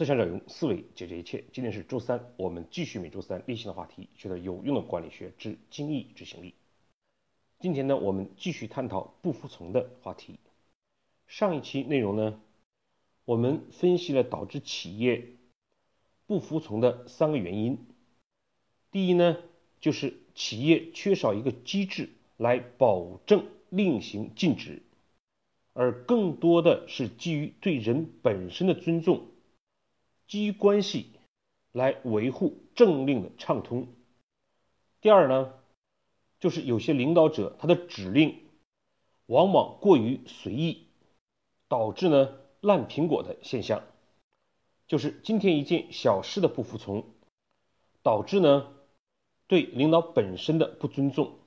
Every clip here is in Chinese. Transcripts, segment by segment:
思想者用思维解决一切。今天是周三，我们继续每周三例行的话题，学到有用的管理学之精益执行力。今天呢，我们继续探讨不服从的话题。上一期内容呢，我们分析了导致企业不服从的三个原因。第一呢，就是企业缺少一个机制来保证令行禁止，而更多的是基于对人本身的尊重，基于关系来维护政令的畅通。第二呢？就是有些领导者他的指令往往过于随意，导致呢烂苹果的现象。就是今天一件小事的不服从，导致呢对领导本身的不尊重，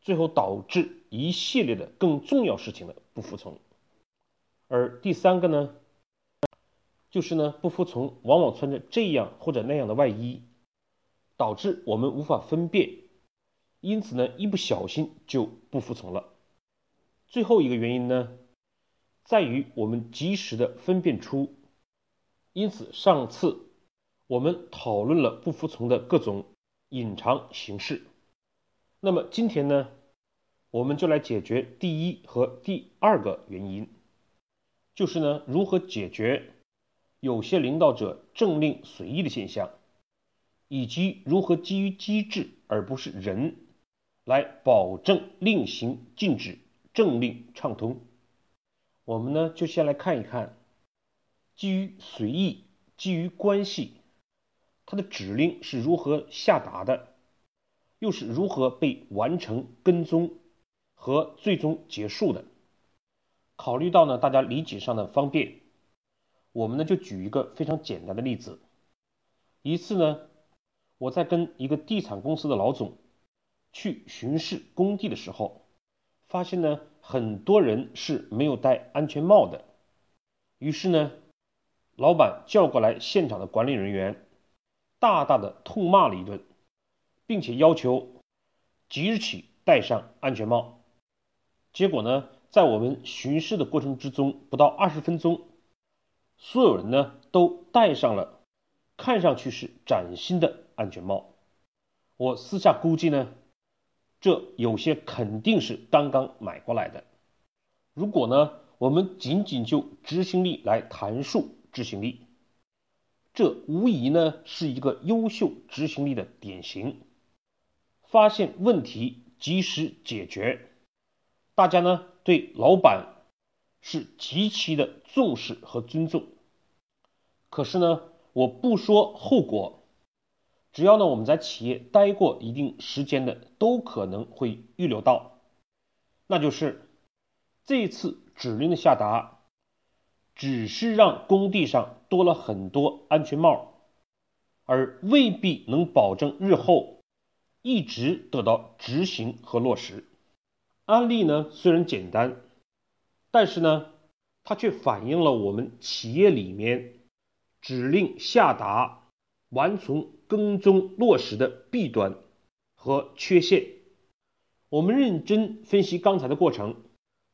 最后导致一系列的更重要事情的不服从。而第三个呢，就是呢不服从往往穿着这样或者那样的外衣，导致我们无法分辨。因此呢，一不小心就不服从了。最后一个原因呢，在于我们及时的分辨出。因此，上次我们讨论了不服从的各种隐藏形式。那么今天呢，我们就来解决第一和第二个原因，就是呢，如何解决有些领导者政令随意的现象，以及如何基于机制而不是人。来保证令行禁止、政令畅通。我们呢就先来看一看，基于随意、基于关系，它的指令是如何下达的，又是如何被完成、跟踪和最终结束的。考虑到呢大家理解上的方便，我们呢就举一个非常简单的例子。一次呢，我在跟一个地产公司的老总。去巡视工地的时候，发现呢很多人是没有戴安全帽的。于是呢，老板叫过来现场的管理人员，大大的痛骂了一顿，并且要求即日起戴上安全帽。结果呢，在我们巡视的过程之中，不到二十分钟，所有人呢都戴上了看上去是崭新的安全帽。我私下估计呢。这有些肯定是刚刚买过来的。如果呢，我们仅仅就执行力来谈述执行力，这无疑呢是一个优秀执行力的典型。发现问题，及时解决，大家呢对老板是极其的重视和尊重。可是呢，我不说后果。只要呢，我们在企业待过一定时间的，都可能会预留到，那就是这次指令的下达，只是让工地上多了很多安全帽，而未必能保证日后一直得到执行和落实。案例呢虽然简单，但是呢，它却反映了我们企业里面指令下达完成。跟踪落实的弊端和缺陷，我们认真分析刚才的过程，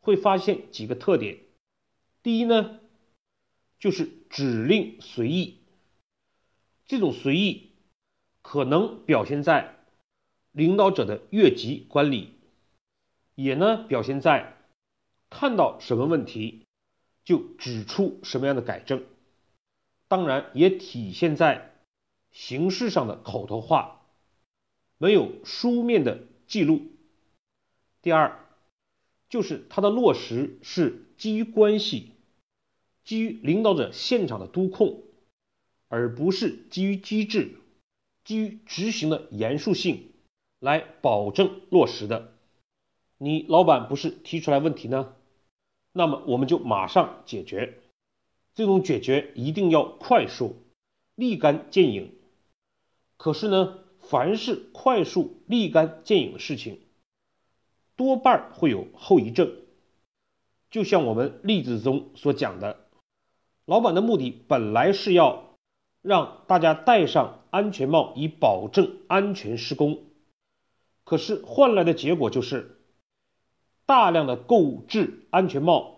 会发现几个特点。第一呢，就是指令随意，这种随意可能表现在领导者的越级管理，也呢表现在看到什么问题就指出什么样的改正，当然也体现在。形式上的口头话，没有书面的记录。第二，就是它的落实是基于关系，基于领导者现场的督控，而不是基于机制、基于执行的严肃性来保证落实的。你老板不是提出来问题呢，那么我们就马上解决。这种解决一定要快速、立竿见影。可是呢，凡是快速立竿见影的事情，多半会有后遗症。就像我们例子中所讲的，老板的目的本来是要让大家戴上安全帽，以保证安全施工。可是换来的结果就是，大量的购置安全帽，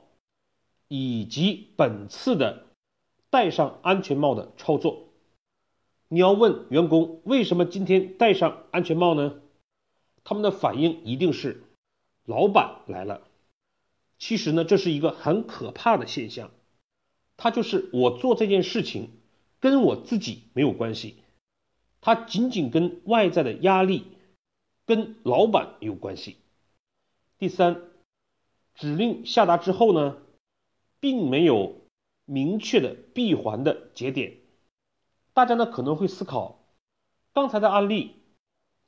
以及本次的戴上安全帽的操作。你要问员工为什么今天戴上安全帽呢？他们的反应一定是老板来了。其实呢，这是一个很可怕的现象。它就是我做这件事情跟我自己没有关系，它仅仅跟外在的压力、跟老板有关系。第三，指令下达之后呢，并没有明确的闭环的节点。大家呢可能会思考，刚才的案例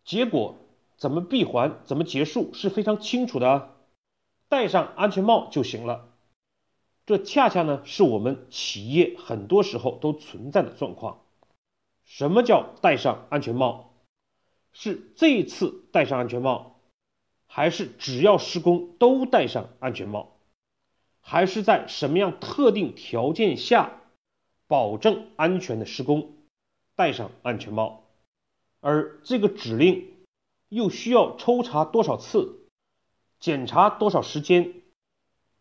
结果怎么闭环、怎么结束是非常清楚的，戴上安全帽就行了。这恰恰呢是我们企业很多时候都存在的状况。什么叫戴上安全帽？是这一次戴上安全帽，还是只要施工都戴上安全帽？还是在什么样特定条件下保证安全的施工，戴上安全帽？而这个指令又需要抽查多少次，检查多少时间？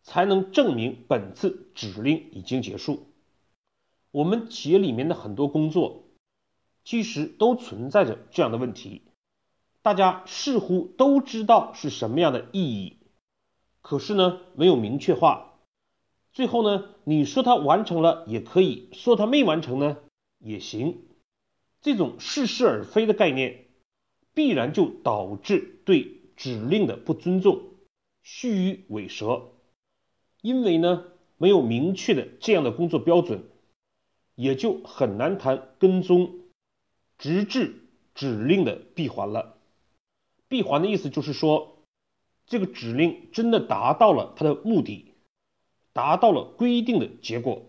才能证明本次指令已经结束。我们企业里面的很多工作，其实都存在着这样的问题。大家似乎都知道是什么样的意义，可是呢，没有明确化。最后呢，你说它完成了也可以说它没完成呢也行。这种似是而非的概念，必然就导致对指令的不尊重、虚与委蛇。因为呢，没有明确的这样的工作标准，也就很难谈跟踪，直至指令的闭环了。闭环的意思就是说，这个指令真的达到了它的目的，达到了规定的结果。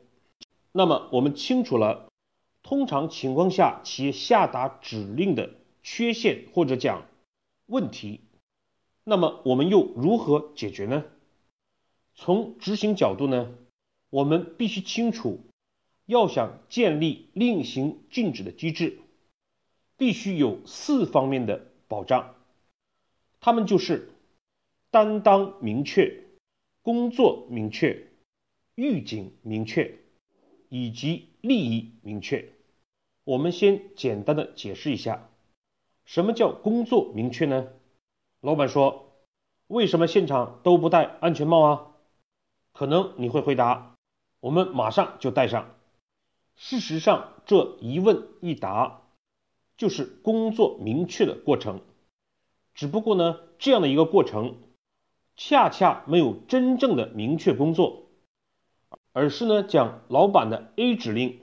那么我们清楚了，通常情况下企业下达指令的缺陷或者讲问题，那么我们又如何解决呢？从执行角度呢，我们必须清楚，要想建立令行禁止的机制，必须有四方面的保障，他们就是担当明确、工作明确、预警明确以及利益明确。我们先简单的解释一下，什么叫工作明确呢？老板说，为什么现场都不戴安全帽啊？可能你会回答，我们马上就戴上。事实上，这一问一答就是工作明确的过程。只不过呢，这样的一个过程，恰恰没有真正的明确工作，而是呢，将老板的 A 指令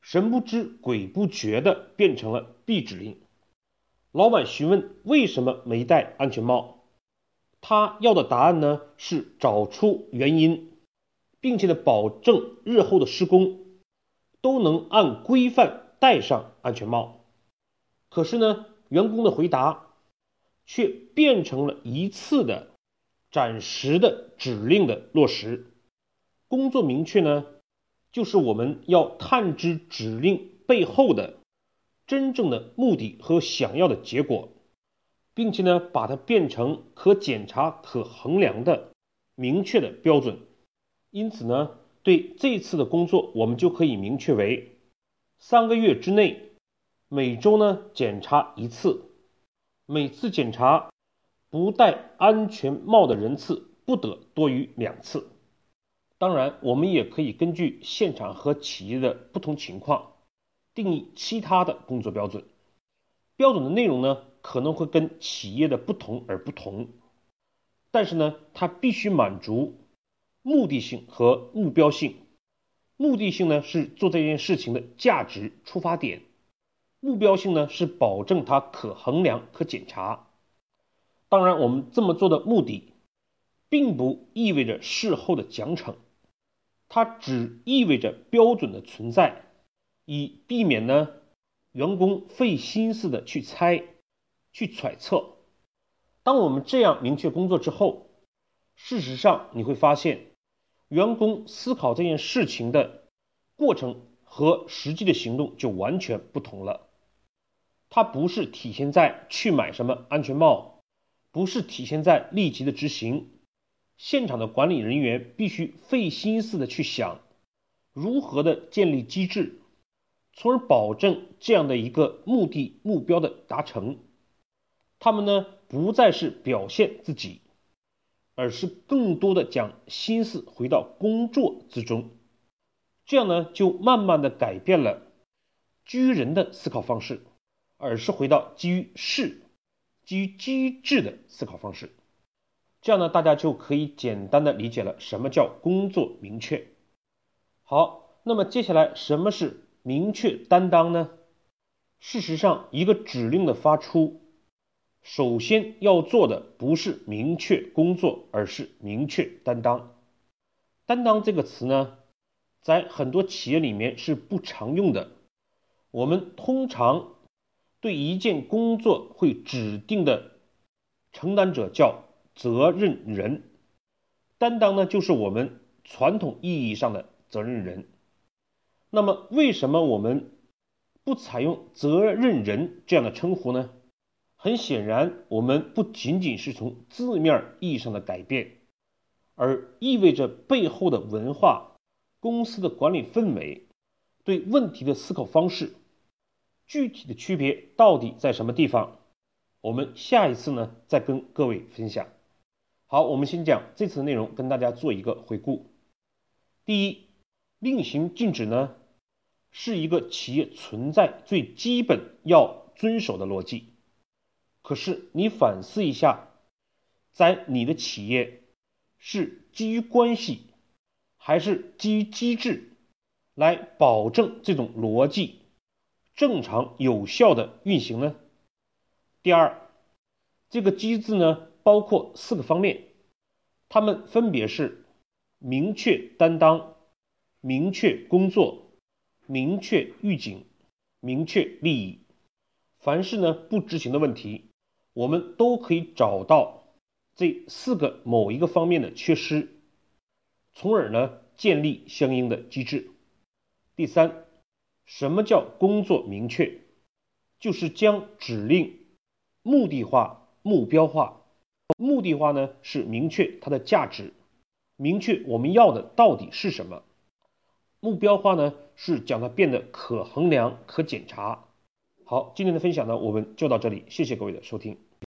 神不知鬼不觉的变成了 B 指令。老板询问为什么没戴安全帽，他要的答案呢是找出原因。并且呢，保证日后的施工都能按规范戴上安全帽。可是呢，员工的回答却变成了一次的暂时的指令的落实。工作明确呢，就是我们要探知指令背后的真正的目的和想要的结果，并且呢，把它变成可检查、可衡量的明确的标准。因此呢，对这次的工作，我们就可以明确为三个月之内，每周呢检查一次，每次检查不戴安全帽的人次不得多于两次。当然，我们也可以根据现场和企业的不同情况，定义其他的工作标准。标准的内容呢，可能会跟企业的不同而不同，但是呢，它必须满足。目的性和目标性，目的性呢是做这件事情的价值出发点，目标性呢是保证它可衡量、可检查。当然，我们这么做的目的，并不意味着事后的奖惩，它只意味着标准的存在，以避免呢员工费心思的去猜、去揣测。当我们这样明确工作之后，事实上你会发现。员工思考这件事情的过程和实际的行动就完全不同了。它不是体现在去买什么安全帽，不是体现在立即的执行。现场的管理人员必须费心思的去想，如何的建立机制，从而保证这样的一个目的目标的达成。他们呢不再是表现自己，而是更多的将心思回到工作之中。这样呢就慢慢的改变了居人的思考方式，而是回到基于事、基于机制的思考方式。这样呢，大家就可以简单的理解了什么叫工作明确。好，那么接下来什么是明确担当呢？事实上，一个指令的发出，首先要做的不是明确工作，而是明确担当。担当这个词呢，在很多企业里面是不常用的。我们通常对一件工作会指定的承担者叫。责任人担当呢，就是我们传统意义上的责任人。那么，为什么我们不采用责任人这样的称呼呢？很显然，我们不仅仅是从字面意义上的改变，而意味着背后的文化、公司的管理氛围、对问题的思考方式，具体的区别到底在什么地方？我们下一次呢，再跟各位分享。好，我们先讲这次的内容，跟大家做一个回顾。第一，令行禁止呢，是一个企业存在最基本要遵守的逻辑。可是你反思一下，在你的企业是基于关系，还是基于机制来保证这种逻辑正常有效的运行呢？第二，这个机制呢？包括四个方面，它们分别是明确担当、明确工作、明确预警、明确利益。凡是呢不执行的问题，我们都可以找到这四个某一个方面的缺失，从而呢建立相应的机制。第三，什么叫工作明确？就是将指令目的化、目标化。目的化呢是明确它的价值，明确我们要的到底是什么；目标化呢是将它变得可衡量、可检查。好，今天的分享呢我们就到这里，谢谢各位的收听。